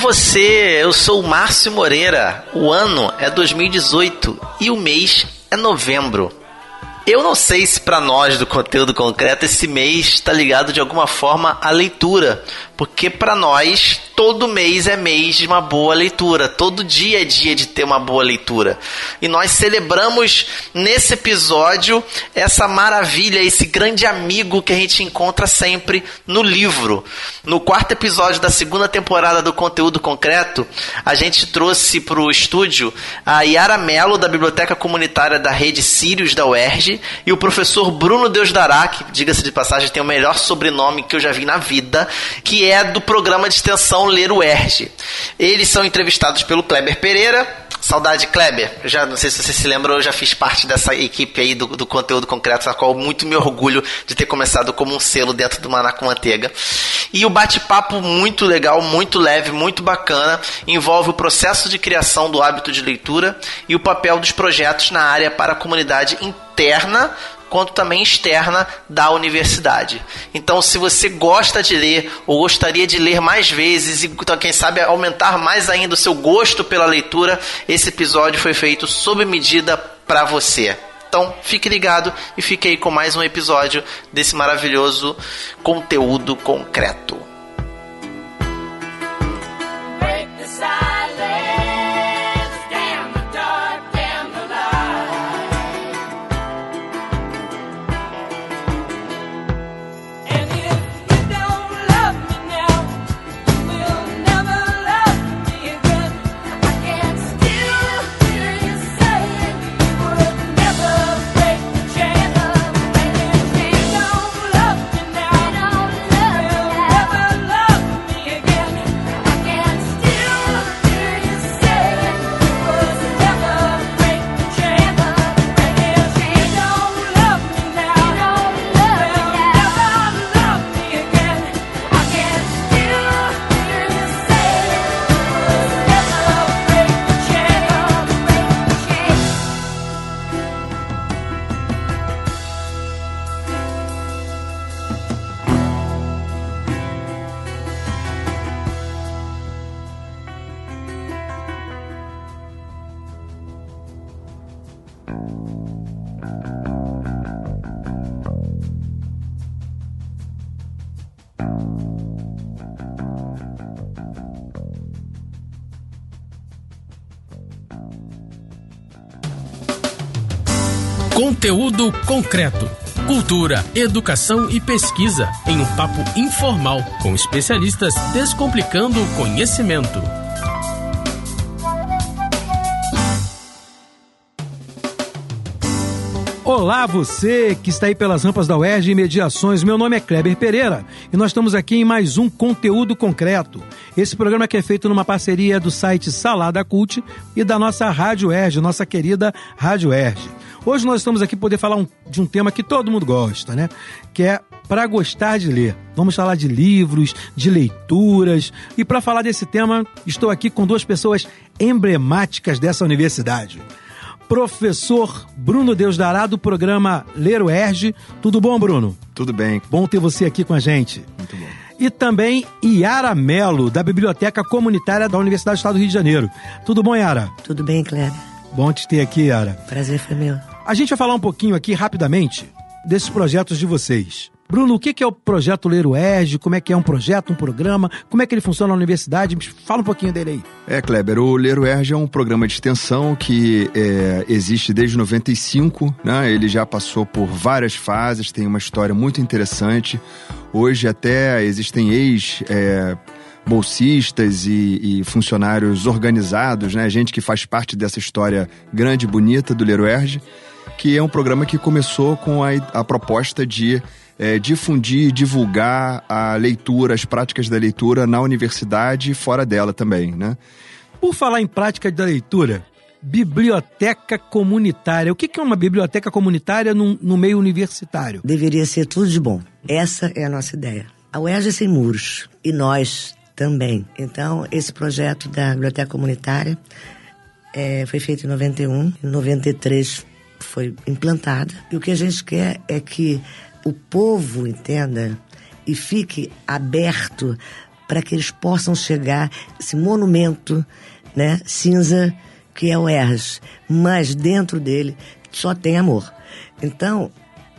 Você, eu sou o Márcio Moreira. O ano é 2018 e o mês é novembro. Eu não sei se para nós do conteúdo concreto esse mês está ligado de alguma forma à leitura, porque para nós todo mês é mês de uma boa leitura, todo dia é dia de ter uma boa leitura. E nós celebramos nesse episódio essa maravilha, esse grande amigo que a gente encontra sempre no livro. No quarto episódio da segunda temporada do conteúdo concreto, a gente trouxe para o estúdio a Yara Mello da Biblioteca Comunitária da Rede Sírios da UERJ e o professor Bruno Deus Dará, que diga-se de passagem tem o melhor sobrenome que eu já vi na vida, que é é do programa de extensão Ler o Erge. Eles são entrevistados pelo Kleber Pereira. Saudade, Kleber. Já não sei se você se lembra, eu já fiz parte dessa equipe aí do, do conteúdo concreto, na qual muito me orgulho de ter começado como um selo dentro do Maná com Manteiga. E o bate-papo muito legal, muito leve, muito bacana, envolve o processo de criação do hábito de leitura e o papel dos projetos na área para a comunidade interna quanto também externa da universidade. Então, se você gosta de ler ou gostaria de ler mais vezes e, então, quem sabe, aumentar mais ainda o seu gosto pela leitura, esse episódio foi feito sob medida para você. Então, fique ligado e fique aí com mais um episódio desse maravilhoso conteúdo concreto. Conteúdo concreto. Cultura, educação e pesquisa em um papo informal com especialistas descomplicando o conhecimento. Olá, você que está aí pelas rampas da UERJ e Mediações. Meu nome é Kleber Pereira e nós estamos aqui em mais um conteúdo concreto. Esse programa que é feito numa parceria do site Salada Cult e da nossa Rádio UERJ, nossa querida Rádio UERJ. Hoje nós estamos aqui para poder falar um, de um tema que todo mundo gosta, né? Que é para gostar de ler. Vamos falar de livros, de leituras. E para falar desse tema, estou aqui com duas pessoas emblemáticas dessa universidade. Professor Bruno Deus Dará, do programa Ler o Erge. Tudo bom, Bruno? Tudo bem. Bom ter você aqui com a gente. Muito bom. E também Yara Melo, da Biblioteca Comunitária da Universidade do Estado do Rio de Janeiro. Tudo bom, Yara? Tudo bem, Kleber. Bom te ter aqui, Yara. Prazer foi meu. A gente vai falar um pouquinho aqui rapidamente desses projetos de vocês. Bruno, o que é o projeto Ler o ERG? Como é que é um projeto, um programa? Como é que ele funciona na universidade? Fala um pouquinho dele aí. É, Kleber, o Ler o ERG é um programa de extensão que é, existe desde 95, né? Ele já passou por várias fases, tem uma história muito interessante. Hoje até existem ex... É, bolsistas e, e, funcionários organizados, né? Gente que faz parte dessa história grande e bonita do Leroerge. Que é um programa que começou com a, a proposta de é, difundir, divulgar a leitura, as práticas da leitura na universidade e fora dela também, né? Por falar em prática da leitura, biblioteca comunitária. O que é uma biblioteca comunitária no, no meio universitário? Deveria ser tudo de bom. Essa é a nossa ideia. A UERJ é sem muros e nós também. Então, esse projeto da biblioteca comunitária é, foi feito em 91, em 93 foi implantada. E o que a gente quer é que o povo entenda e fique aberto para que eles possam chegar esse monumento, né, cinza que é o ERS, mas dentro dele só tem amor. Então,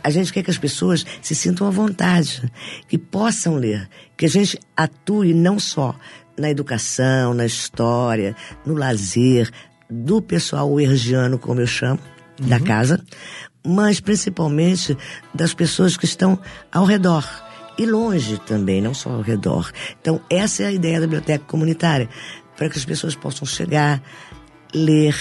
a gente quer que as pessoas se sintam à vontade, que possam ler, que a gente atue não só na educação, na história, no lazer, do pessoal ergiano, como eu chamo, uhum. da casa, mas principalmente das pessoas que estão ao redor. E longe também, não só ao redor. Então, essa é a ideia da biblioteca comunitária, para que as pessoas possam chegar, ler,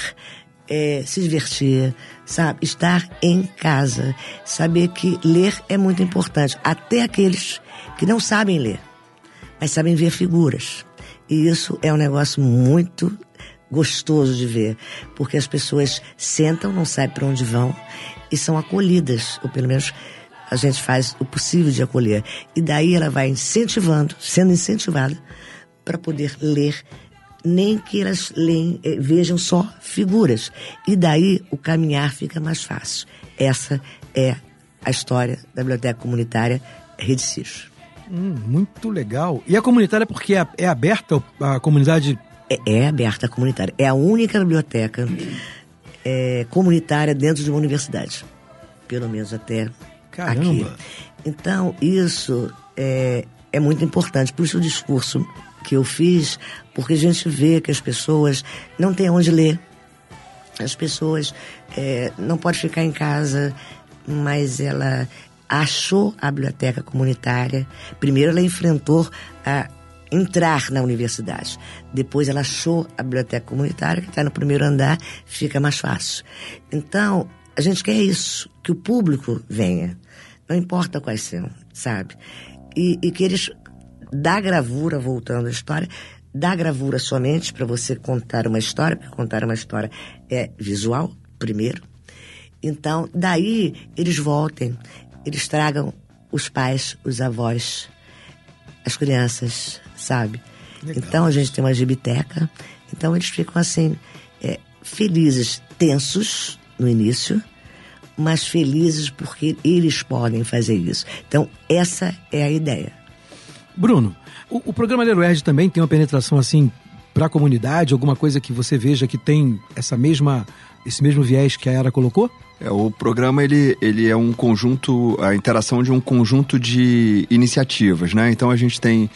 é, se divertir, sabe? Estar em casa. Saber que ler é muito importante. Até aqueles que não sabem ler, mas sabem ver figuras. E isso é um negócio muito gostoso de ver, porque as pessoas sentam, não sabem para onde vão e são acolhidas, ou pelo menos a gente faz o possível de acolher. E daí ela vai incentivando, sendo incentivada para poder ler nem que elas leem, eh, vejam só figuras. E daí o caminhar fica mais fácil. Essa é a história da Biblioteca Comunitária Rede Cis. Hum, muito legal. E a comunitária, porque é, é aberta a comunidade? É, é, aberta comunitária. É a única biblioteca é, comunitária dentro de uma universidade. Pelo menos até Caramba. aqui. Então, isso é, é muito importante. Por isso o discurso que eu fiz, porque a gente vê que as pessoas não têm onde ler. As pessoas é, não podem ficar em casa, mas ela achou a biblioteca comunitária. Primeiro ela enfrentou a entrar na universidade. Depois ela achou a biblioteca comunitária, que está no primeiro andar, fica mais fácil. Então, a gente quer isso, que o público venha. Não importa quais são, sabe? E, e que eles da gravura, voltando à história, da gravura somente para você contar uma história, porque contar uma história é visual, primeiro. Então, daí eles voltem, eles tragam os pais, os avós, as crianças, sabe? Legal. Então a gente tem uma gibiteca, então eles ficam assim, é, felizes, tensos no início, mas felizes porque eles podem fazer isso. Então, essa é a ideia. Bruno, o, o programa Leroerd também tem uma penetração assim para a comunidade, alguma coisa que você veja que tem essa mesma esse mesmo viés que a Era colocou? É, o programa ele, ele é um conjunto, a interação de um conjunto de iniciativas, né? Então a gente tem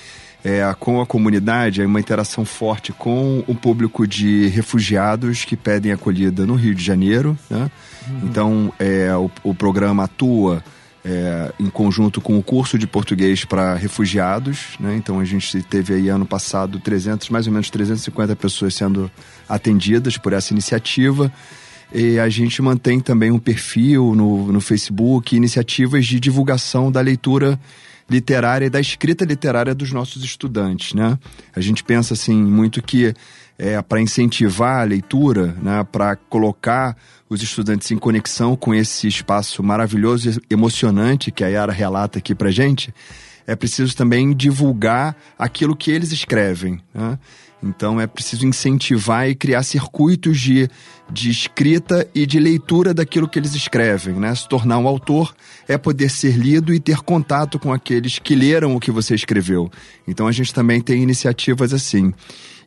é, com a comunidade é uma interação forte com o público de refugiados que pedem acolhida no Rio de Janeiro, né? Uhum. Então é, o, o programa atua é, em conjunto com o curso de português para refugiados, né? Então a gente teve aí ano passado 300, mais ou menos 350 pessoas sendo atendidas por essa iniciativa. E a gente mantém também um perfil no, no Facebook, iniciativas de divulgação da leitura literária e da escrita literária dos nossos estudantes, né? A gente pensa assim muito que é, para incentivar a leitura, né, para colocar os estudantes em conexão com esse espaço maravilhoso e emocionante que a Yara relata aqui para gente, é preciso também divulgar aquilo que eles escrevem. Né? Então é preciso incentivar e criar circuitos de, de escrita e de leitura daquilo que eles escrevem. Né? Se tornar um autor é poder ser lido e ter contato com aqueles que leram o que você escreveu. Então a gente também tem iniciativas assim.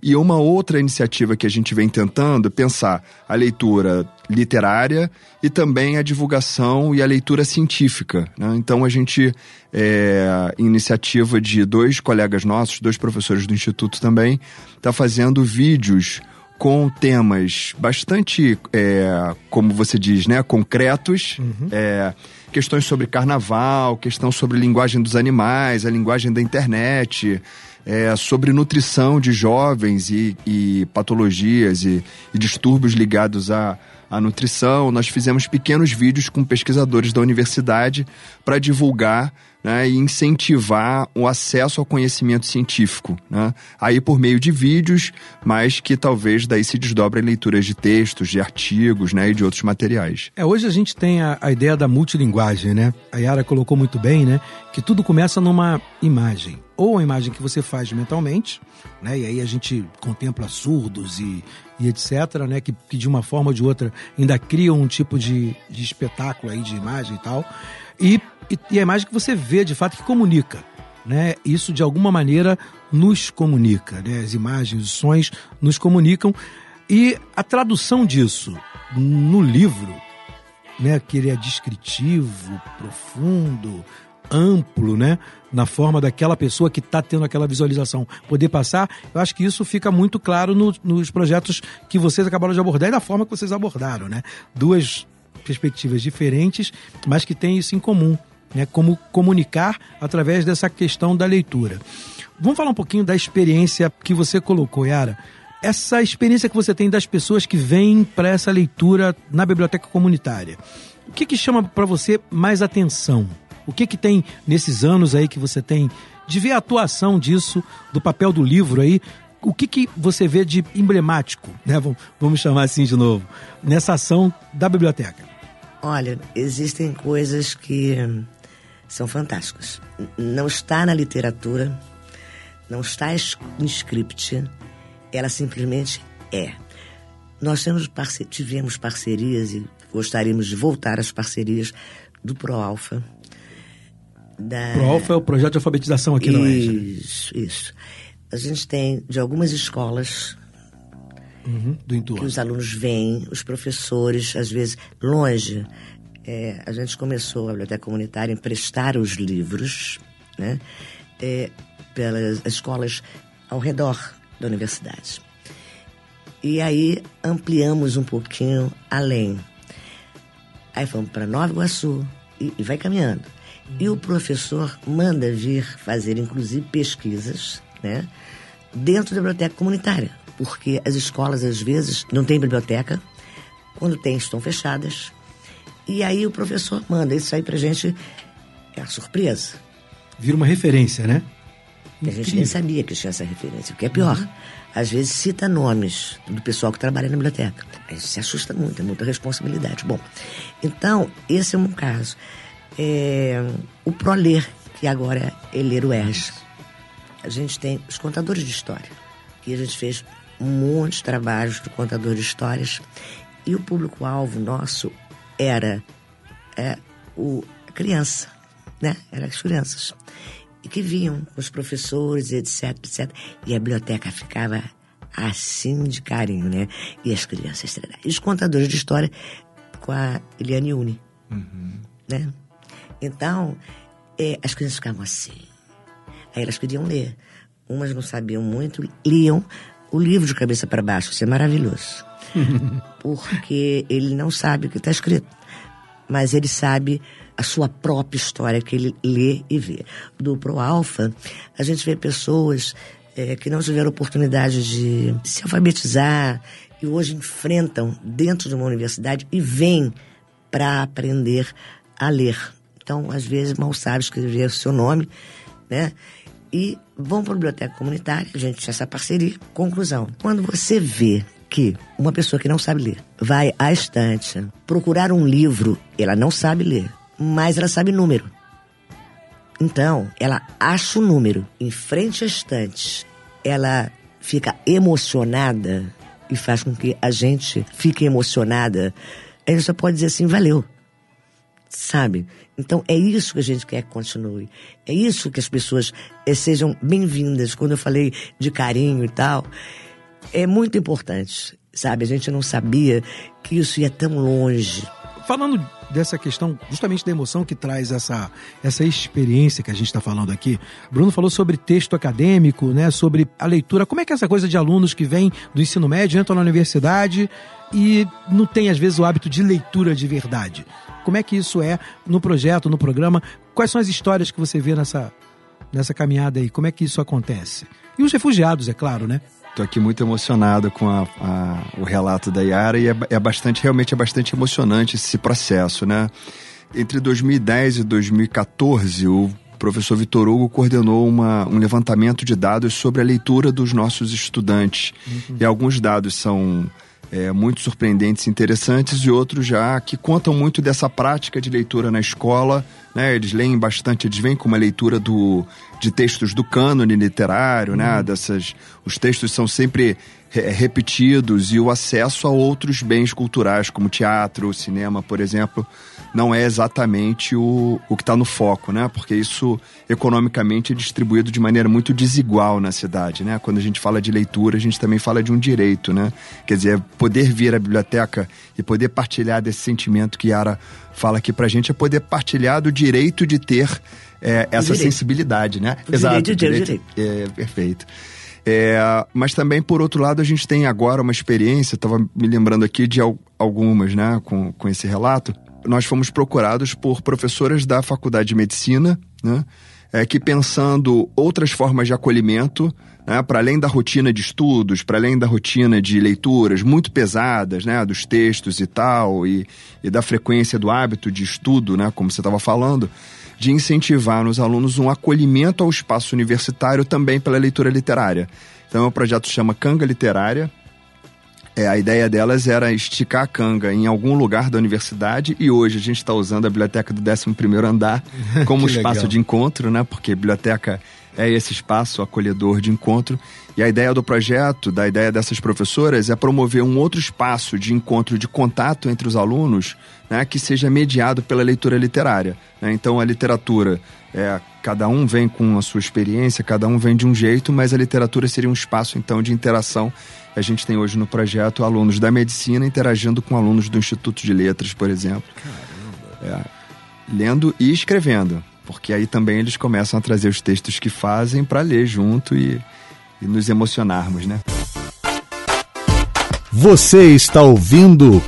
E uma outra iniciativa que a gente vem tentando pensar a leitura literária e também a divulgação e a leitura científica. Né? Então a gente, é, iniciativa de dois colegas nossos, dois professores do Instituto também, está fazendo vídeos com temas bastante, é, como você diz, né, concretos, uhum. é, questões sobre carnaval, questão sobre linguagem dos animais, a linguagem da internet, é, sobre nutrição de jovens e, e patologias e, e, distúrbios ligados à, nutrição. Nós fizemos pequenos vídeos com pesquisadores da universidade para divulgar né, e incentivar o acesso ao conhecimento científico. Né? Aí por meio de vídeos, mas que talvez daí se desdobra em leituras de textos, de artigos né, e de outros materiais. É, hoje a gente tem a, a ideia da multilinguagem, né? A Yara colocou muito bem, né? Que tudo começa numa imagem. Ou a imagem que você faz mentalmente, né? E aí a gente contempla surdos e, e etc., né? Que, que de uma forma ou de outra ainda criam um tipo de, de espetáculo aí de imagem e tal. E, e, e a imagem que você vê, de fato, que comunica. Né? Isso de alguma maneira nos comunica, né? As imagens, os sons nos comunicam e a tradução disso no livro, né? Que ele é descritivo, profundo, amplo, né? Na forma daquela pessoa que está tendo aquela visualização poder passar, eu acho que isso fica muito claro no, nos projetos que vocês acabaram de abordar e da forma que vocês abordaram, né? Duas perspectivas diferentes, mas que têm isso em comum, né? Como comunicar através dessa questão da leitura. Vamos falar um pouquinho da experiência que você colocou, Yara. Essa experiência que você tem das pessoas que vêm para essa leitura na biblioteca comunitária. O que, que chama para você mais atenção? O que, que tem nesses anos aí que você tem de ver a atuação disso, do papel do livro aí? O que, que você vê de emblemático, né? Vamos chamar assim de novo, nessa ação da biblioteca? Olha, existem coisas que são fantásticas. Não está na literatura, não está no script, ela simplesmente é. Nós temos parce tivemos parcerias e gostaríamos de voltar às parcerias do ProAlfa. Da... ProAlfa é o projeto de alfabetização aqui no Oeste. Isso, isso. A gente tem de algumas escolas uhum, do entorno. que os alunos vêm, os professores, às vezes longe. É, a gente começou a biblioteca comunitária a emprestar os livros, né? É, pelas escolas ao redor da universidade. E aí ampliamos um pouquinho além. Aí fomos para Nova Iguaçu e, e vai caminhando. E o professor manda vir fazer, inclusive, pesquisas, né? Dentro da biblioteca comunitária. Porque as escolas, às vezes, não têm biblioteca. Quando tem, estão fechadas. E aí o professor manda isso aí pra gente. É uma surpresa. Vira uma referência, né? Que a gente nem sabia que tinha essa referência. O que é pior, uhum. às vezes cita nomes do pessoal que trabalha na biblioteca. A gente se assusta muito, é muita responsabilidade. Bom, então, esse é um caso. É, o ProLer, que agora é Ler o ERJ. A gente tem os contadores de história, que a gente fez muitos trabalhos de contador de histórias. E o público-alvo nosso era é, o, a criança, né? Eram as crianças e que vinham os professores, etc, etc. E a biblioteca ficava assim de carinho, né? E as crianças, e os contadores de história com a Eliane Uni, uhum. né? Então, é, as crianças ficavam assim. Aí elas queriam ler. Umas não sabiam muito, liam o livro de cabeça para baixo. Isso é maravilhoso. Porque ele não sabe o que está escrito, mas ele sabe a sua própria história que ele lê e vê. Do Pro Alfa, a gente vê pessoas é, que não tiveram oportunidade de se alfabetizar e hoje enfrentam dentro de uma universidade e vêm para aprender a ler. Então, às vezes, mal sabe escrever o seu nome, né? E vão para a biblioteca comunitária, a gente tinha essa parceria. Conclusão: quando você vê que uma pessoa que não sabe ler vai à estante procurar um livro, ela não sabe ler, mas ela sabe número. Então, ela acha o número em frente à estante, ela fica emocionada e faz com que a gente fique emocionada. A gente só pode dizer assim, valeu. Sabe? Então é isso que a gente quer que continue. É isso que as pessoas eh, sejam bem-vindas. Quando eu falei de carinho e tal, é muito importante, sabe? A gente não sabia que isso ia tão longe. Falando dessa questão justamente da emoção que traz essa, essa experiência que a gente está falando aqui. Bruno falou sobre texto acadêmico, né, sobre a leitura. Como é que é essa coisa de alunos que vêm do ensino médio, entram na universidade e não tem às vezes o hábito de leitura de verdade? Como é que isso é no projeto, no programa? Quais são as histórias que você vê nessa, nessa caminhada aí? Como é que isso acontece? E os refugiados, é claro, né? Estou aqui muito emocionado com a, a, o relato da Yara e é, é, bastante, realmente é bastante emocionante esse processo, né? Entre 2010 e 2014, o professor Vitor Hugo coordenou uma, um levantamento de dados sobre a leitura dos nossos estudantes. Uhum. E alguns dados são é, muito surpreendentes e interessantes e outros já que contam muito dessa prática de leitura na escola. Né? Eles leem bastante, eles vêm com uma leitura do, de textos do cânone literário, né? uhum. né? Dessas, os textos são sempre repetidos e o acesso a outros bens culturais, como teatro, cinema, por exemplo, não é exatamente o, o que está no foco, né? Porque isso economicamente é distribuído de maneira muito desigual na cidade, né? Quando a gente fala de leitura, a gente também fala de um direito, né? Quer dizer, poder vir à biblioteca e poder partilhar desse sentimento que Yara fala aqui pra gente é poder partilhar do direito de ter é, essa direito. sensibilidade, né? O Exato. Direito direito. direito. É, perfeito. É, mas também, por outro lado, a gente tem agora uma experiência, estava me lembrando aqui de algumas, né, com, com esse relato, nós fomos procurados por professoras da Faculdade de Medicina, né, é, que pensando outras formas de acolhimento, né, para além da rotina de estudos, para além da rotina de leituras muito pesadas, né, dos textos e tal, e, e da frequência do hábito de estudo, né, como você estava falando, de incentivar nos alunos um acolhimento ao espaço universitário também pela leitura literária. Então, o projeto chama Canga Literária, é, a ideia delas era esticar a canga em algum lugar da universidade e hoje a gente está usando a biblioteca do 11 andar como espaço legal. de encontro, né? Porque biblioteca é esse espaço acolhedor de encontro. E a ideia do projeto, da ideia dessas professoras, é promover um outro espaço de encontro, de contato entre os alunos, né, que seja mediado pela leitura literária. Né? Então, a literatura, é, cada um vem com a sua experiência, cada um vem de um jeito, mas a literatura seria um espaço, então, de interação a gente tem hoje no projeto alunos da medicina interagindo com alunos do Instituto de Letras, por exemplo. Caramba! É, lendo e escrevendo, porque aí também eles começam a trazer os textos que fazem para ler junto e, e nos emocionarmos, né? Você está ouvindo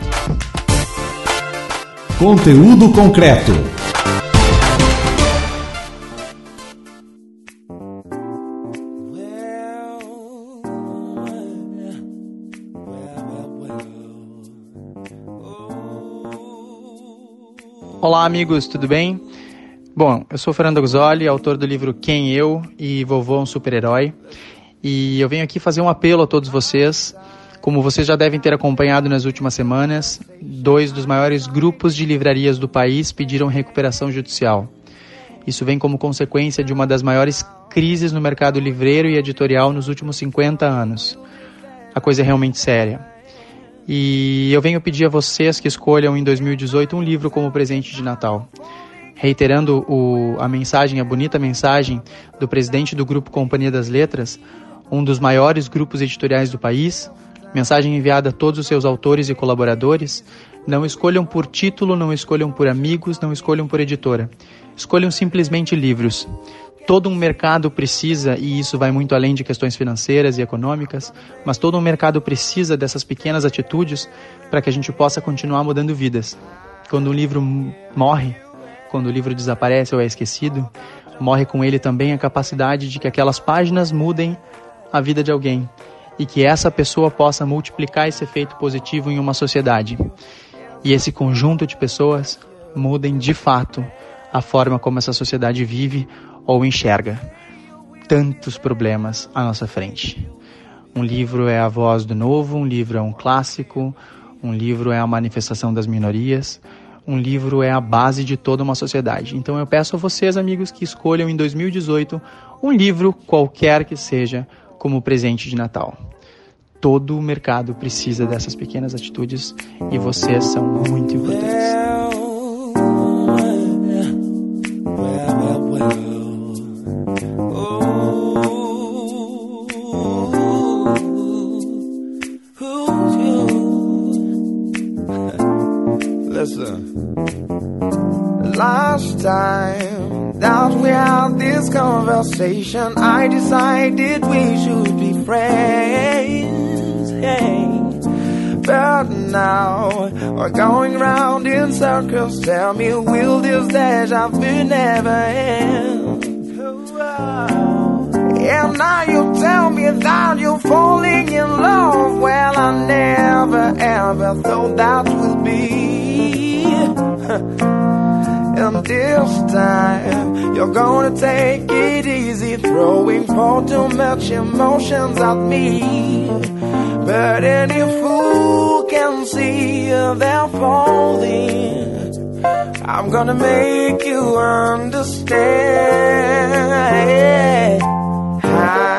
conteúdo concreto. Olá, amigos, tudo bem? Bom, eu sou Fernando Guzoli, autor do livro Quem Eu e Vovô um Super-Herói. E eu venho aqui fazer um apelo a todos vocês. Como vocês já devem ter acompanhado nas últimas semanas, dois dos maiores grupos de livrarias do país pediram recuperação judicial. Isso vem como consequência de uma das maiores crises no mercado livreiro e editorial nos últimos 50 anos. A coisa é realmente séria. E eu venho pedir a vocês que escolham em 2018 um livro como presente de Natal. Reiterando o, a mensagem, a bonita mensagem do presidente do Grupo Companhia das Letras, um dos maiores grupos editoriais do país, mensagem enviada a todos os seus autores e colaboradores, não escolham por título, não escolham por amigos, não escolham por editora. Escolham simplesmente livros todo um mercado precisa, e isso vai muito além de questões financeiras e econômicas, mas todo um mercado precisa dessas pequenas atitudes para que a gente possa continuar mudando vidas. Quando um livro morre, quando o livro desaparece ou é esquecido, morre com ele também a capacidade de que aquelas páginas mudem a vida de alguém e que essa pessoa possa multiplicar esse efeito positivo em uma sociedade. E esse conjunto de pessoas mudem de fato a forma como essa sociedade vive ou enxerga tantos problemas à nossa frente. Um livro é a voz do novo, um livro é um clássico, um livro é a manifestação das minorias, um livro é a base de toda uma sociedade. Então eu peço a vocês, amigos, que escolham em 2018 um livro qualquer que seja como presente de Natal. Todo o mercado precisa dessas pequenas atitudes e vocês são muito importantes. Conversation, I decided we should be friends. Hey. But now we're going round in circles. Tell me, will this deja vu never end? And now you tell me that you're falling in love. Well, I never ever thought that would be. This time, you're gonna take it easy, throwing far too much emotions at me. But any fool can see they're falling. I'm gonna make you understand. I'm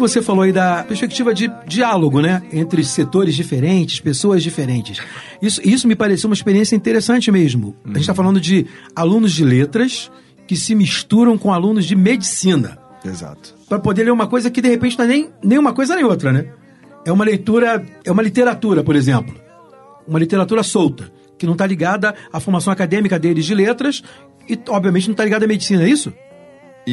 que você falou aí da perspectiva de diálogo, né? Entre setores diferentes, pessoas diferentes. Isso, isso me pareceu uma experiência interessante mesmo. A gente está falando de alunos de letras que se misturam com alunos de medicina. Exato. Para poder ler uma coisa que de repente não é nem, nem uma coisa nem outra, né? É uma leitura, é uma literatura, por exemplo. Uma literatura solta, que não está ligada à formação acadêmica deles de letras e, obviamente, não está ligada à medicina, é isso?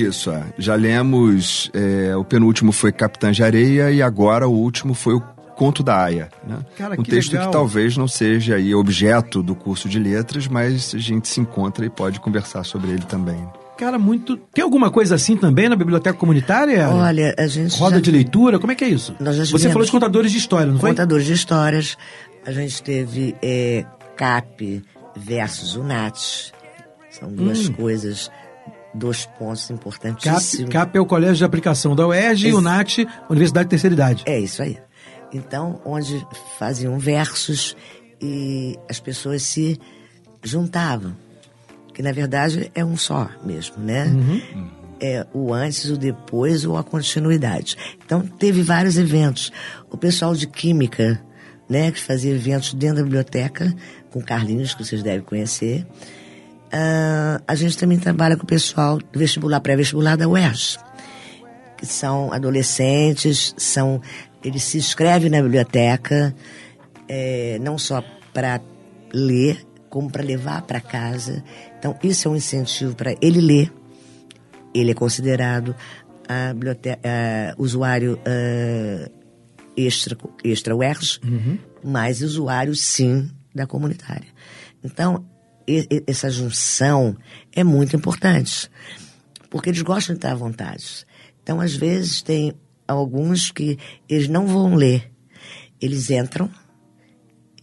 Isso, é. Já lemos, é, o penúltimo foi Capitã de Areia e agora o último foi o Conto da Aya. Né? Cara, um que texto legal. que talvez não seja aí objeto do curso de letras, mas a gente se encontra e pode conversar sobre ele também. Cara, muito. Tem alguma coisa assim também na biblioteca comunitária? Olha, a gente. Roda já- de leitura? Como é que é isso? Nós já Você falou de contadores de história, não foi? Contadores de histórias. A gente teve é, CAP versus UNAT. São duas Hum. coisas, dois pontos CAP, importantíssimos. CAP é o Colégio de Aplicação da UERJ e o NAT, Universidade de Terceira Idade. É isso aí. Então, onde faziam versos e as pessoas se juntavam. Que na verdade é um só mesmo, né? É o antes, o depois ou a continuidade. Então, teve vários eventos. O pessoal de Química, né, que fazia eventos dentro da biblioteca, com Carlinhos, que vocês devem conhecer. Ah, a gente também trabalha com o pessoal do vestibular, pré-vestibular da UERJ que são adolescentes, são eles se inscrevem na biblioteca é, não só para ler, como para levar para casa. Então isso é um incentivo para ele ler. Ele é considerado a biblioteca, a usuário ah, extra extra UERJ, mas usuário sim da comunitária. Então essa junção é muito importante porque eles gostam de estar à vontade. Então, às vezes, tem alguns que eles não vão ler. Eles entram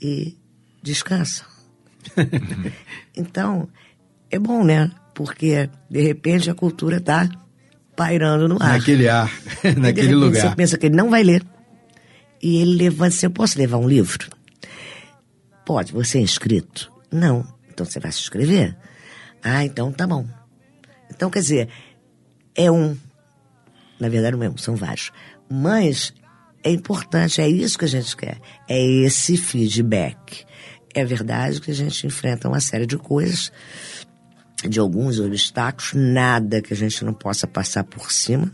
e descansam. então, é bom, né? Porque, de repente, a cultura está pairando no ar. Naquele ar, naquele repente, lugar. Você pensa que ele não vai ler. E ele levanta assim, eu posso levar um livro? Pode, você é inscrito? Não. Então você vai se inscrever? Ah, então tá bom. Então, quer dizer, é um. Na verdade, não é um, são vários. Mas é importante, é isso que a gente quer. É esse feedback. É verdade que a gente enfrenta uma série de coisas, de alguns obstáculos, nada que a gente não possa passar por cima,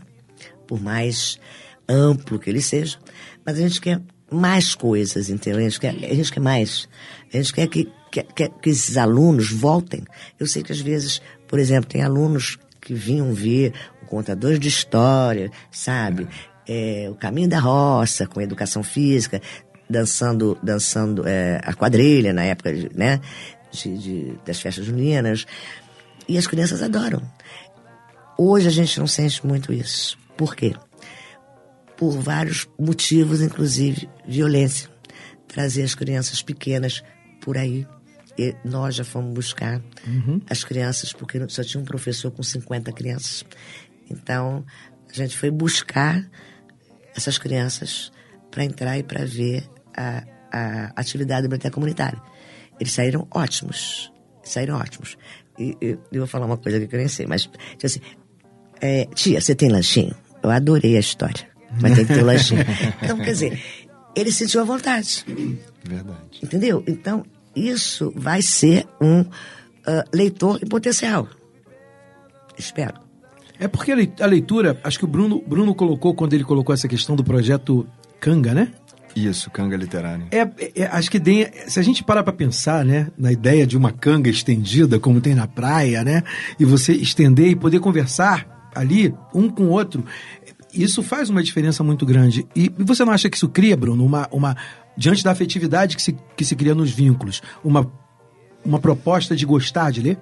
por mais amplo que ele seja. Mas a gente quer mais coisas, entendeu? A gente quer, a gente quer mais. A gente quer que, que, que, esses alunos voltem. Eu sei que às vezes, por exemplo, tem alunos que vinham ver o contador de história, sabe? É, o caminho da roça, com educação física, dançando, dançando é, a quadrilha na época, né? De, de- das festas juninas. E as crianças adoram. Hoje a gente não sente muito isso. Por quê? Por vários motivos, inclusive violência. Trazer as crianças pequenas por aí. E nós já fomos buscar as crianças, porque só tinha um professor com 50 crianças. Então, a gente foi buscar essas crianças para entrar e para ver a, a atividade da biblioteca comunitária. Eles saíram ótimos. Saíram ótimos. E, e eu vou falar uma coisa que eu nem sei, mas, tipo assim, é, tia, você tem lanchinho? Eu adorei a história, mas tem que ter lanchinho. Então, quer dizer, ele sentiu a vontade. Verdade. Entendeu? Então, isso vai ser um ah, leitor em potencial. Espero. É porque a lei- a leitura, acho que o Bruno, Bruno colocou, quando ele colocou essa questão do projeto Canga, né? Isso, canga literário. É, é- é- acho que tem, se a gente parar para pensar, né, na ideia de uma canga estendida, como tem na praia, né, e você estender e poder conversar ali, um com o outro, isso faz uma diferença muito grande. E, e você não acha que isso cria, Bruno, uma, uma diante da afetividade que se, que se cria nos vínculos, uma, uma proposta de gostar de ler?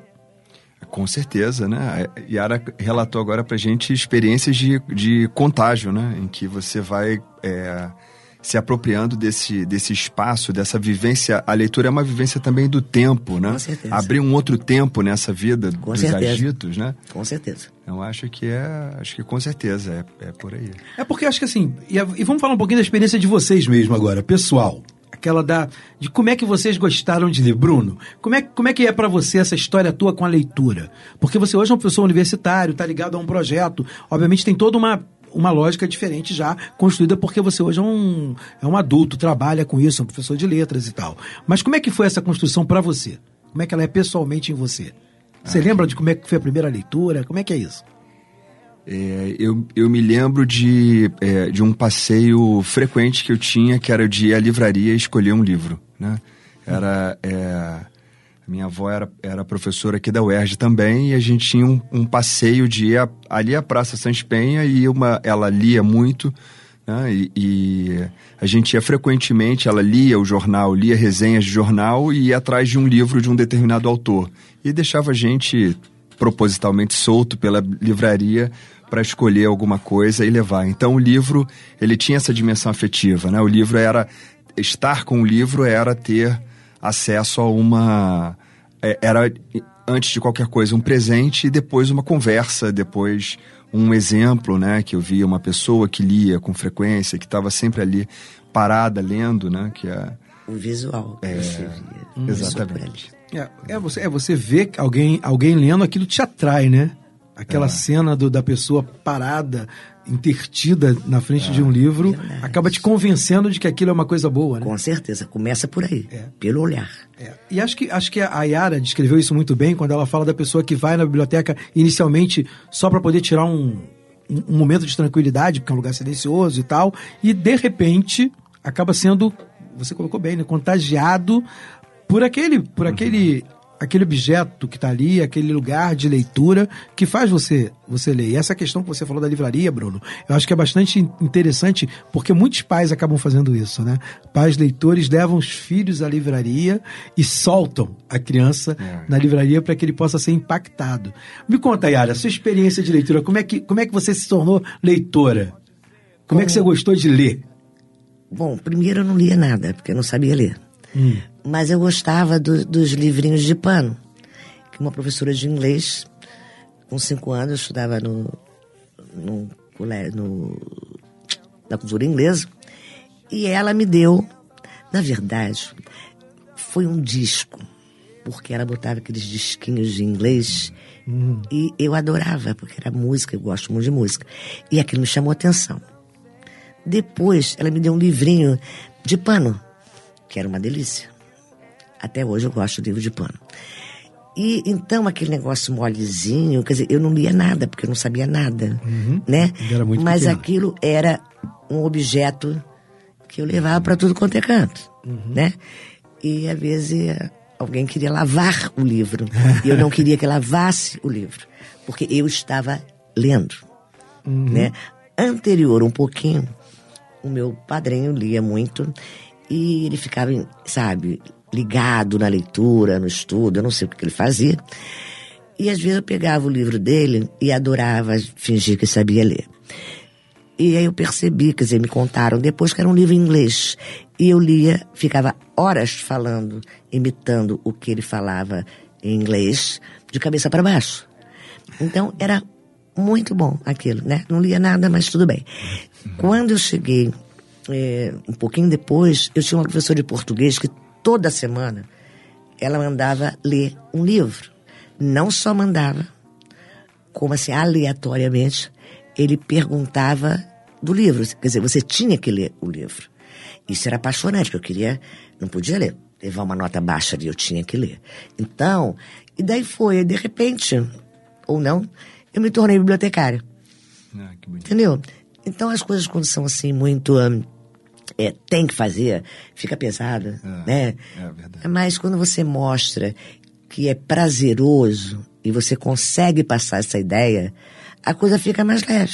Com certeza, né? A Yara relatou agora pra gente experiências de, de contágio, né? Em que você vai é, se apropriando desse, desse espaço, dessa vivência. A leitura é uma vivência também do tempo, né? Com certeza. Abrir um outro tempo nessa vida Com dos certeza. agitos, né? Com certeza. Eu acho que é, acho que com certeza é, é por aí. É porque acho que assim, e, e vamos falar um pouquinho da experiência de vocês mesmo agora, pessoal. Aquela da de como é que vocês gostaram de ler, Bruno? Como é, como é que é pra você essa história tua com a leitura? Porque você hoje é um professor universitário, tá ligado a um projeto, obviamente tem toda uma uma lógica diferente já construída porque você hoje é um, é um adulto, trabalha com isso, é um professor de letras e tal. Mas como é que foi essa construção pra você? Como é que ela é pessoalmente em você? Você lembra de como é que foi a primeira leitura? Como é que é isso? É, eu, eu me lembro de, é, de um passeio frequente que eu tinha, que era de ir à livraria e escolher um livro, né? Era... é, minha avó era, era professora aqui da UERJ também e a gente tinha um, um passeio de ir a- ali à Praça Sans Penha e uma, ela lia muito, né? E, e a gente ia frequentemente, ela lia o jornal, lia resenhas de jornal e ia atrás de um livro de um determinado autor. E deixava a gente propositalmente solto pela livraria para escolher alguma coisa e levar. Então o livro, ele tinha essa dimensão afetiva, né? O livro era estar com o livro era ter acesso a uma é, era antes de qualquer coisa um presente e depois uma conversa, depois um exemplo, né, que eu via uma pessoa que lia com frequência, que estava sempre ali parada lendo, né, que é O visual que você via. Hum. Passou exatamente. É, é você, é você ver alguém, alguém lendo aquilo te atrai, né? Aquela É. cena do- da pessoa parada, intertida na frente de um livro, verdade. acaba te convencendo de que aquilo é uma coisa boa, né? Com certeza, começa por aí, É. pelo olhar. É. E acho que, acho que a Yara descreveu isso muito bem quando ela fala da pessoa que vai na biblioteca inicialmente só para poder tirar um, um, um momento de tranquilidade, porque é um lugar silencioso e tal, e de repente acaba sendo, você colocou bem, né, contagiado por aquele, por aquele, aquele objeto que está ali, aquele lugar de leitura que faz você você ler. E essa questão que você falou da livraria, Bruno, eu acho que é bastante in- interessante porque muitos pais acabam fazendo isso, né? Pais leitores levam os filhos à livraria e soltam a criança na livraria para que ele possa ser impactado. Me conta, Yara, sua experiência de leitura, como é que, como é que você se tornou leitora? Como é que você gostou de ler? Bom, primeiro eu não lia nada, porque eu não sabia ler. Mas eu gostava do- dos livrinhos de pano. Que uma professora de inglês, com cinco anos, eu estudava no, no no, na cultura inglesa, e ela me deu, na verdade, foi um disco, porque ela botava aqueles disquinhos de inglês e eu adorava, porque era música, eu gosto muito de música. E aquilo me chamou a atenção. Depois, ela me deu um livrinho de pano, que era uma delícia. Até hoje eu gosto de livro de pano. E então aquele negócio molezinho, quer dizer, eu não lia nada, porque eu não sabia nada, né? Era muito Mas pequeno. aquilo era um objeto que eu levava para tudo quanto é canto, né? E às vezes alguém queria lavar o livro, e eu não queria que lavasse o livro, porque eu estava lendo, né? Anterior um pouquinho, o meu padrinho lia muito e ele ficava, sabe, ligado na leitura, no estudo, eu não sei o que ele fazia. E às vezes eu pegava o livro dele e adorava fingir que sabia ler. E aí eu percebi, quer dizer, me contaram depois que era um livro em inglês. E eu lia, ficava horas falando, imitando o que ele falava em inglês, de cabeça para baixo. Então era muito bom aquilo, né? Não lia nada, mas tudo bem. Quando eu cheguei, eh, um pouquinho depois, eu tinha uma professora de português que toda semana ela mandava ler um livro. Não só mandava, como assim, aleatoriamente, ele perguntava do livro. Quer dizer, você tinha que ler o livro. Isso era apaixonante, porque eu queria, não podia ler, levar uma nota baixa ali, eu tinha que ler. Então, e daí foi, de repente, ou não, eu me tornei bibliotecária. Ah, que bonito. Entendeu? Então as coisas quando são assim muito hum, é, tem que fazer, fica pesada, né? É verdade. Mas quando você mostra que é prazeroso e você consegue passar essa ideia, a coisa fica mais leve.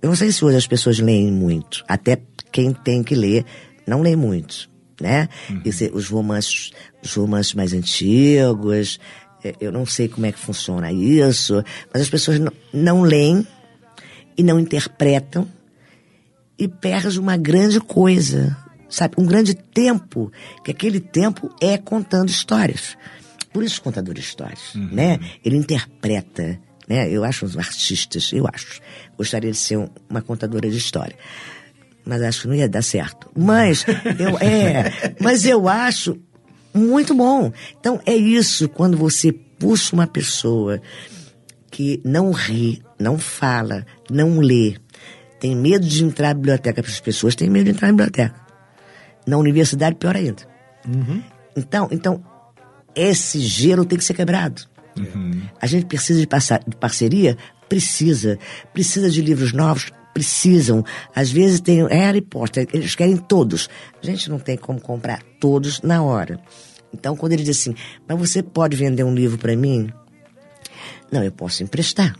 Eu não sei se hoje as pessoas leem muito, até quem tem que ler não lê muito, né? Esse- os romances, os romances mais antigos, é, eu não sei como é que funciona isso, mas as pessoas não, não leem e não interpretam e perde uma grande coisa, sabe? Um grande tempo, que aquele tempo é contando histórias. Por isso, contador de histórias, né? Ele interpreta, né? Eu acho os artistas, eu acho. Gostaria de ser um- uma contadora de história. Mas acho que não ia dar certo. Mas eu, é, mas eu acho muito bom. Então, é isso, quando você puxa uma pessoa que não ri, não fala, não lê, tem medo de entrar na biblioteca, as pessoas têm medo de entrar na biblioteca. Na universidade, pior ainda. Então, então, esse gelo tem que ser quebrado. A gente precisa de, de parceria? Precisa. Precisa de livros novos? Precisam. Às vezes tem Harry Potter, eles querem todos. A gente não tem como comprar todos na hora. Então, quando ele diz assim, mas você pode vender um livro para mim? Não, eu posso emprestar.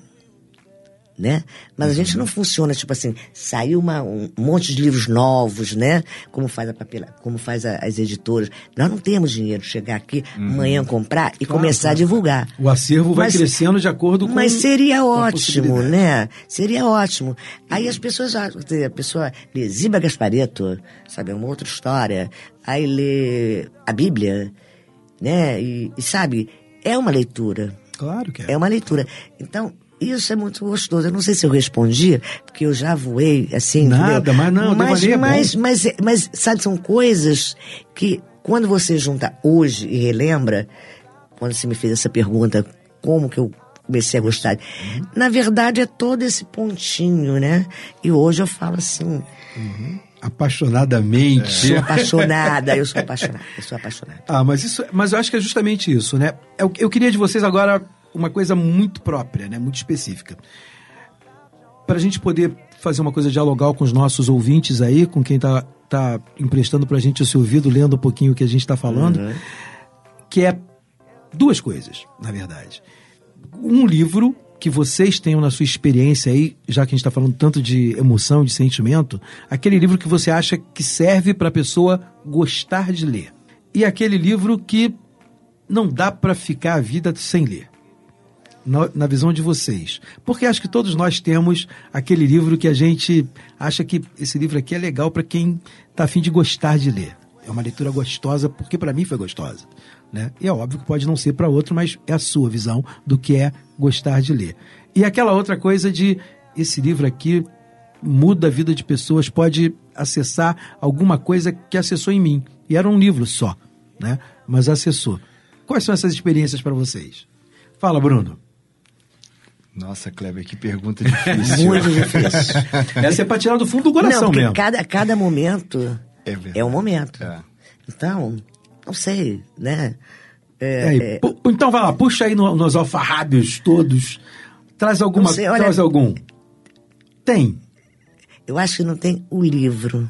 Né? Mas a gente não funciona, tipo assim, saiu uma, um monte de livros novos, né? Como faz, a papela, como faz a- as editoras. Nós não temos dinheiro de chegar aqui amanhã comprar e começar a divulgar. O acervo vai Mas- crescendo de acordo com Mas seria ótimo, né? Seria ótimo. Aí as pessoas, já- a pessoa lê Ziba Gaspareto, sabe, é uma outra história. Aí lê a Bíblia, né? E, e sabe, é uma leitura. Claro que é. É uma leitura. Então, isso é muito gostoso. Eu não sei se eu respondi, porque eu já voei assim. Nada, entendeu? mas não, mas, é bom. mas, mas, mas, sabe, são coisas que quando você junta hoje e relembra, quando você me fez essa pergunta, como que eu comecei a gostar. Uhum. Na verdade, é todo esse pontinho, né? E hoje eu falo assim, Apaixonadamente. sou apaixonada, eu sou apaixonada, eu sou apaixonada. Ah, mas isso, mas eu acho que é justamente isso, né? Eu, eu queria de vocês agora uma coisa muito própria, né? Muito específica. Para a gente poder fazer uma coisa dialogal com os nossos ouvintes aí, com quem tá, tá emprestando pra gente o seu ouvido, lendo um pouquinho o que a gente está falando, que é duas coisas, na verdade. Um livro que vocês tenham na sua experiência aí, já que a gente está falando tanto de emoção, de sentimento, aquele livro que você acha que serve para a pessoa gostar de ler. E aquele livro que não dá para ficar a vida sem ler. Na, visão de vocês. Porque acho que todos nós temos aquele livro que a gente acha que esse livro aqui é legal para quem está afim de gostar de ler. É uma leitura gostosa, porque para mim foi gostosa. Né? E é óbvio que pode não ser para outro, mas é a sua visão do que é gostar de ler. E aquela outra coisa de esse livro aqui muda a vida de pessoas, pode acessar alguma coisa que acessou em mim. E era um livro só, né? Mas acessou. Quais são essas experiências para vocês? Fala, Bruno. Nossa, Kleber, que pergunta difícil. Muito difícil. Essa é para tirar do fundo do coração não, porque mesmo. cada, cada momento É é um momento. É. Então, não sei, né? É, É, é, então vai lá, puxa aí no- nos alfarrábios todos. Traz alguma, sei, olha- traz algum. Tem. eu acho que não tem o livro.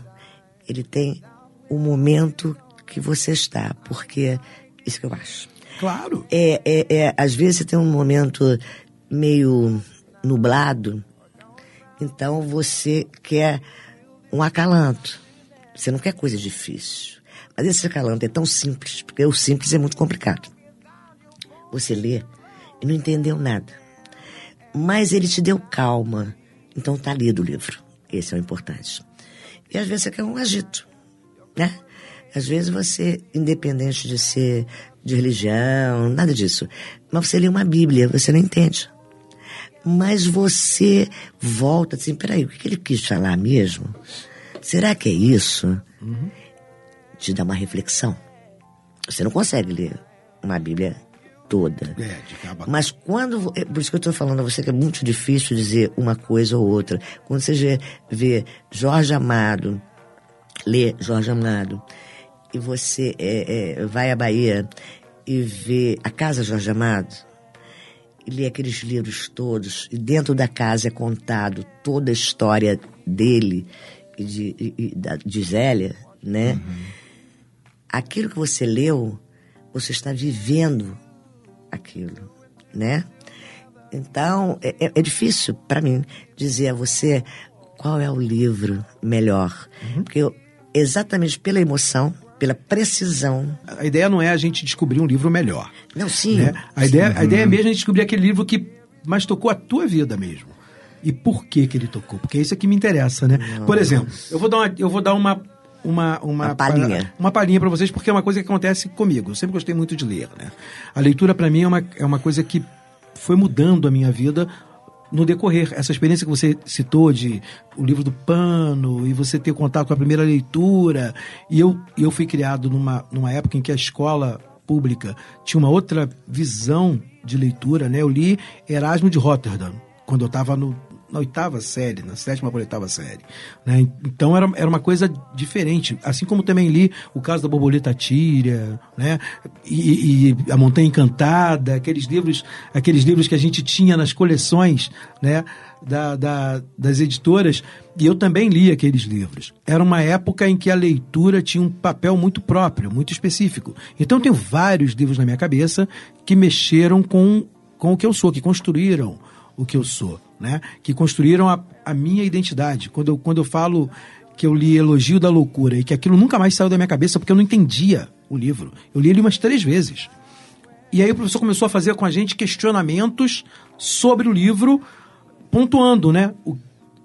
Ele tem o momento que você está, porque isso que eu acho. Claro. É, é, é, às vezes você tem um momento meio nublado, então você quer um acalanto. Você não quer coisa difícil. Mas esse acalanto é tão simples, porque o simples é muito complicado. Você lê e não entendeu nada. Mas ele te deu calma. Então tá lido o livro. Esse é o importante. E às vezes você quer um agito, né? Às vezes você, independente de ser de religião, nada disso, mas você lê uma Bíblia, você não entende. Mas você volta assim, peraí, o que ele quis falar mesmo? Será que é isso? Te dá uma reflexão. Você não consegue ler uma Bíblia toda. É, Mas quando. é Por isso que eu estou falando a você que é muito difícil dizer uma coisa ou outra. Quando você vê- vê Jorge Amado, lê Jorge Amado, e você é, é, vai à Bahia e vê a Casa Jorge Amado, lê aqueles livros todos, e dentro da casa é contado toda a história dele e de, e, da, de Zélia, né? Aquilo que você leu, você está vivendo aquilo, né? Então, é, é- é difícil para mim dizer a você qual é o livro melhor. Porque eu, exatamente pela emoção, pela precisão. A ideia não é a gente descobrir um livro melhor. Não, sim. né? A, ideia, a ideia é mesmo a gente descobrir aquele livro que mais tocou a tua vida mesmo. E por que que ele tocou? Porque é isso que me interessa, né? Por exemplo, eu vou dar uma, eu vou dar uma uma, uma, Uma palhinha. uma palhinha para vocês, porque é uma coisa que acontece comigo. Eu sempre gostei muito de ler, né? A leitura para mim é uma, é uma coisa que foi mudando a minha vida no decorrer. Essa experiência que você citou de o livro do pano e você ter contato com a primeira leitura. E eu, eu fui criado numa, numa época em que a escola pública tinha uma outra visão de leitura, né? Eu li Erasmo de Rotterdam, quando eu estava no na oitava série, na sétima para oitava série. Né? Então era, era uma coisa diferente. Assim como também li o caso da Borboleta Tíria, né? E, e A Montanha Encantada, aqueles livros, aqueles livros que a gente tinha nas coleções né? da, da, das editoras. E eu também li aqueles livros. Era uma época em que a leitura tinha um papel muito próprio, muito específico. Então eu tenho vários livros na minha cabeça que mexeram com, com o que eu sou, que construíram o que eu sou, né? Que construíram a, a minha identidade. Quando eu, quando eu falo que eu li Elogio da Loucura e que aquilo nunca mais saiu da minha cabeça porque eu não entendia o livro. Eu li ele umas três vezes. E aí o professor começou a fazer com a gente questionamentos sobre o livro, pontuando, né? O-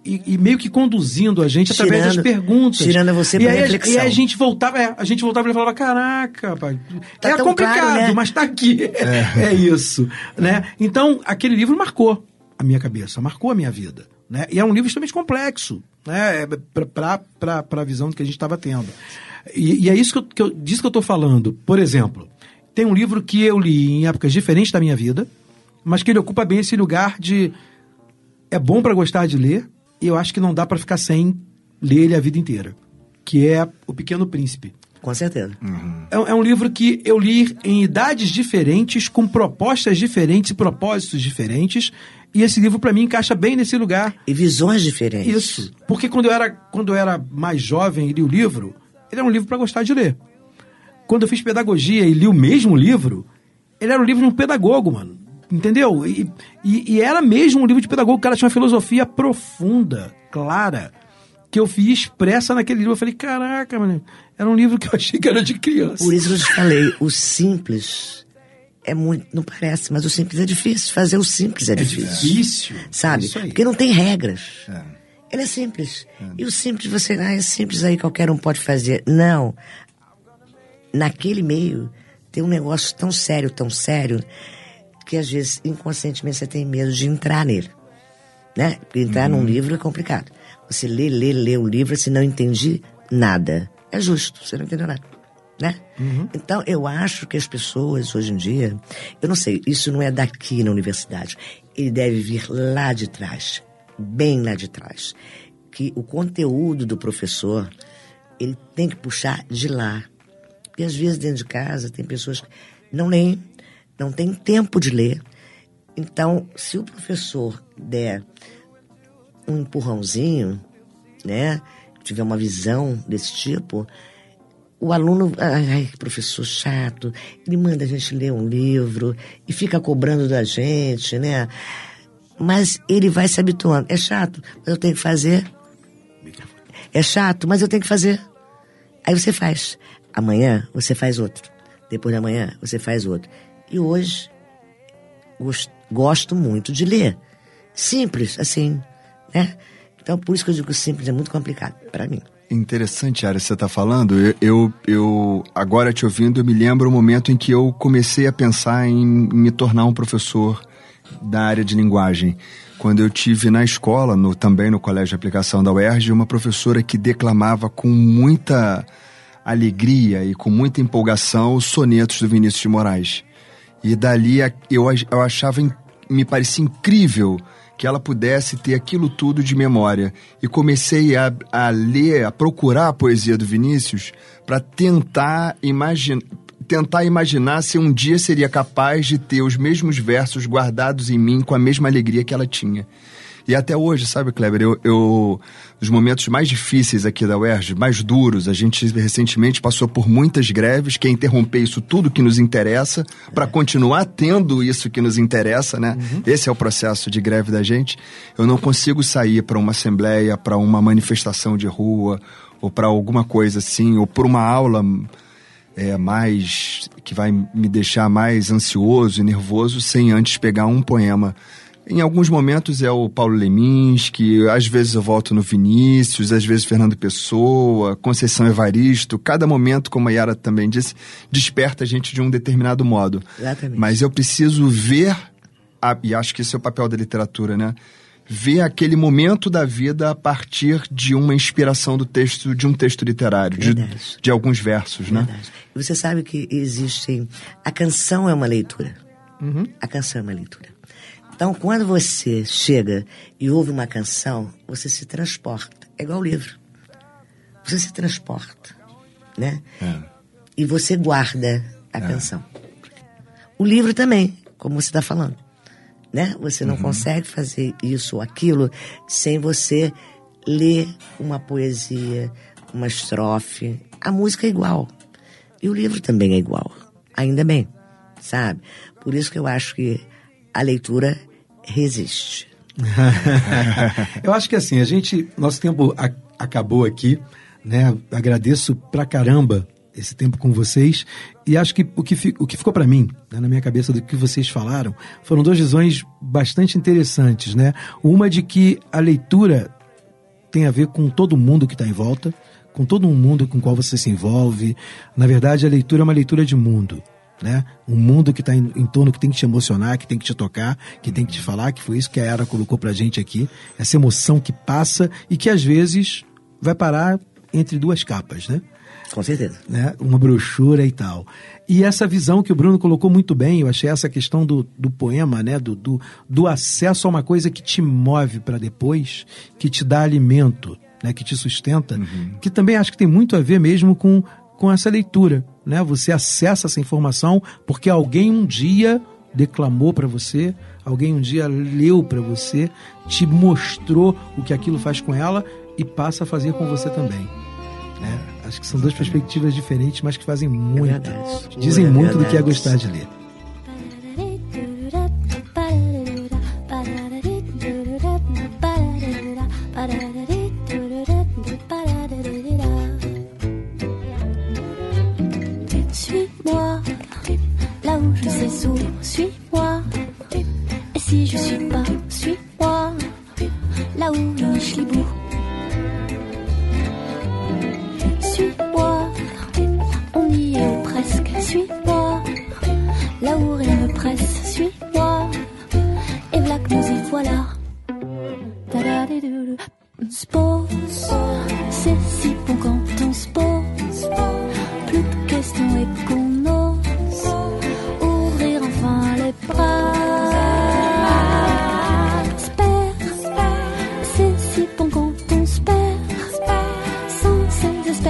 e, e meio que conduzindo a gente através das Tirando- perguntas. tirando você e pra aí, a- reflexão. E aí a gente voltava, é, a gente voltava e falava, caraca, pai, Tá é complicado, claro, né? mas tá aqui. É, isso, né? Então, aquele livro marcou a minha cabeça, marcou a minha vida, né? E é um livro extremamente complexo, né? Para a visão que a gente estava tendo. E, e é isso que eu, que eu, disso que eu estou falando. Por exemplo, tem um livro que eu li em épocas diferentes da minha vida, mas que ele ocupa bem esse lugar de é bom para gostar de ler e eu acho que não dá para ficar sem ler ele a vida inteira, que é O Pequeno Príncipe. Com certeza. É, é um livro que eu li em idades diferentes, com propostas diferentes e propósitos diferentes, e esse livro para mim encaixa bem nesse lugar. E visões diferentes. Isso. Porque quando eu era, quando eu era mais jovem e li o livro, ele era um livro para gostar de ler. Quando eu fiz pedagogia e li o mesmo livro, ele era um livro de um pedagogo, mano. Entendeu? E, e, e era mesmo um livro de pedagogo. O cara tinha uma filosofia profunda, clara, que eu vi expressa naquele livro. Eu falei, caraca, mano, era um livro que eu achei que era de criança. Por isso que eu te falei, o simples é muito. Não parece, mas o simples é difícil. Fazer o simples é, É difícil. difícil. Sabe? Aí. Porque não tem regras. Ele é simples. E o simples, você, ah, é simples aí, qualquer um pode fazer. Não. Naquele meio, tem um negócio tão sério, tão sério, que às vezes, inconscientemente, você tem medo de entrar nele. Né? Porque entrar num livro é complicado. Você lê, lê, lê o livro, se não entendi nada. É justo, você não entendeu nada. Né? Então, eu acho que as pessoas hoje em dia, eu não sei, isso não é daqui na universidade. Ele deve vir lá de trás, bem lá de trás. Que o conteúdo do professor, ele tem que puxar de lá. E às vezes dentro de casa tem pessoas que não leem, não tem tempo de ler. Então, se o professor der um empurrãozinho, né, tiver uma visão desse tipo, o aluno, ai, professor chato, ele manda a gente ler um livro e fica cobrando da gente, né? Mas ele vai se habituando. É chato, mas eu tenho que fazer. É chato, mas eu tenho que fazer. Aí você faz. Amanhã você faz outro. Depois da manhã você faz outro. E hoje gos- gosto muito de ler. Simples, assim, né? Então por isso que eu digo simples é muito complicado para mim. Interessante, Ara, você está falando. Eu, eu, eu, agora te ouvindo, eu me lembro o momento em que eu comecei a pensar em, me tornar um professor da área de linguagem. Quando eu tive na escola, no, também no colégio de aplicação da UERJ, uma professora que declamava com muita alegria e com muita empolgação os sonetos do Vinícius de Moraes. E dali eu, eu achava, me parecia incrível que ela pudesse ter aquilo tudo de memória. E comecei a, a ler, a procurar a poesia do Vinícius para tentar imaginar, tentar imaginar se um dia seria capaz de ter os mesmos versos guardados em mim com a mesma alegria que ela tinha. E até hoje, sabe, Kleber, eu, eu os momentos mais difíceis aqui da UERJ, mais duros, a gente recentemente passou por muitas greves, que é interromper isso tudo que nos interessa, para continuar tendo isso que nos interessa, né? Uhum. Esse é o processo de greve da gente. Eu não consigo sair para uma assembleia, para uma manifestação de rua, ou para alguma coisa assim, ou por uma aula é, mais que vai me deixar mais ansioso e nervoso sem antes pegar um poema em alguns momentos é o Paulo Leminski, às vezes eu volto no Vinícius, às vezes Fernando Pessoa, Conceição Evaristo. Cada momento, como a Yara também disse, desperta a gente de um determinado modo. Exatamente. Mas eu preciso ver, a, e acho que esse é o papel da literatura, né? Ver aquele momento da vida a partir de uma inspiração do texto, de um texto literário, de, de, alguns versos, né? Verdade. né? Você sabe que existe. A canção é uma leitura. Uhum. A canção é uma leitura. Então, quando você chega e ouve uma canção, você se transporta. É igual o livro. Você se transporta, né? É. E você guarda a é. canção. O livro também, como você está falando. Né? Você não uhum. consegue fazer isso ou aquilo sem você ler uma poesia, uma estrofe. A música é igual. E o livro também é igual. Ainda bem, sabe? Por isso que eu acho que a leitura resiste. Eu acho que assim, a gente, nosso tempo a, acabou aqui, né? Agradeço pra caramba esse tempo com vocês e acho que o que, o que ficou para mim, né, na minha cabeça do que vocês falaram, foram duas visões bastante interessantes, né? Uma de que a leitura tem a ver com todo mundo que está em volta, com todo um mundo com qual você se envolve. Na verdade, a leitura é uma leitura de mundo né? Um mundo que está em, em, torno que tem que te emocionar, que tem que te tocar, que tem que te falar, que foi isso que a Era colocou pra gente aqui, essa emoção que passa e que às vezes vai parar entre duas capas, né? Com certeza. Né? Uma brochura e tal. E essa visão que o Bruno colocou muito bem, eu achei essa questão do, do poema, né? Do, do, do acesso a uma coisa que te move para depois, que te dá alimento, né? que te sustenta, uhum. que também acho que tem muito a ver mesmo com com essa leitura, né? Você acessa essa informação porque alguém um dia declamou para você, alguém um dia leu para você, te mostrou o que aquilo faz com ela e passa a fazer com você também. Né? Acho que são duas perspectivas diferentes, mas que fazem muito, é dizem é muito do que é gostar de ler. Suis-moi. Et si je suis pas, suis-moi. Là où niche l'hibou. Suis-moi, on y est presque. Suis-moi, là où rien ne presse. Suis-moi, et voilà que nous y voilà. Spose, c'est si bon quand on se pose. Plus de questions et qu'on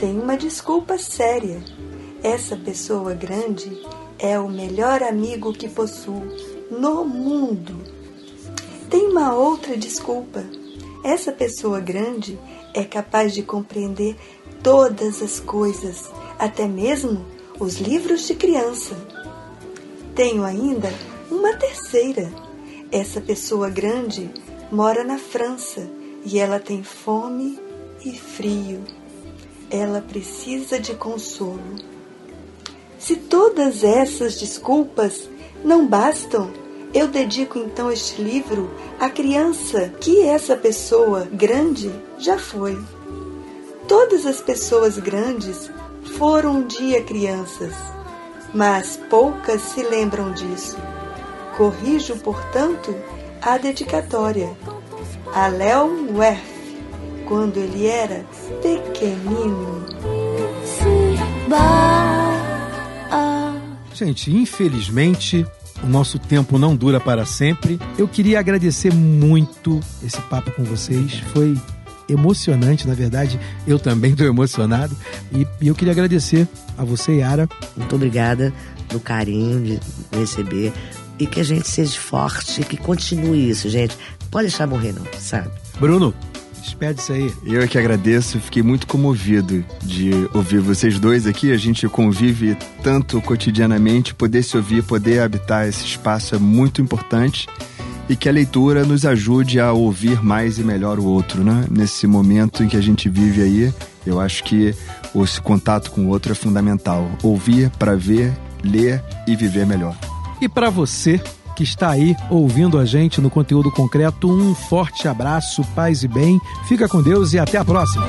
Tenho uma desculpa séria. Essa pessoa grande é o melhor amigo que possuo no mundo. Tem uma outra desculpa. Essa pessoa grande é capaz de compreender todas as coisas, até mesmo os livros de criança. Tenho ainda uma terceira. Essa pessoa grande mora na França e ela tem fome e frio. Ela precisa de consolo. Se todas essas desculpas não bastam, eu dedico então este livro à criança que essa pessoa grande já foi. Todas as pessoas grandes foram um dia crianças mas poucas se lembram disso. Corrijo, portanto, a dedicatória a Léo Werf, quando ele era pequenino. Gente, infelizmente, o nosso tempo não dura para sempre. Eu queria agradecer muito esse papo com vocês. Foi emocionante, na verdade. Eu também estou emocionado. E, e, eu queria agradecer a você, Yara. Muito obrigada do carinho de receber. E que a gente seja forte, que continue isso, gente. Pode deixar morrer, não, sabe? Bruno, despede-se aí. Eu é que agradeço, fiquei muito comovido de ouvir vocês dois aqui. A gente convive tanto cotidianamente, poder se ouvir, poder habitar esse espaço é muito importante e que a leitura nos ajude a ouvir mais e melhor o outro, né? Nesse momento em que a gente vive aí, eu acho que esse contato com o outro é fundamental. Ouvir para ver, ler e viver melhor. E para você que está aí ouvindo a gente no conteúdo concreto, um forte abraço, paz e bem. Fica com Deus e até a próxima.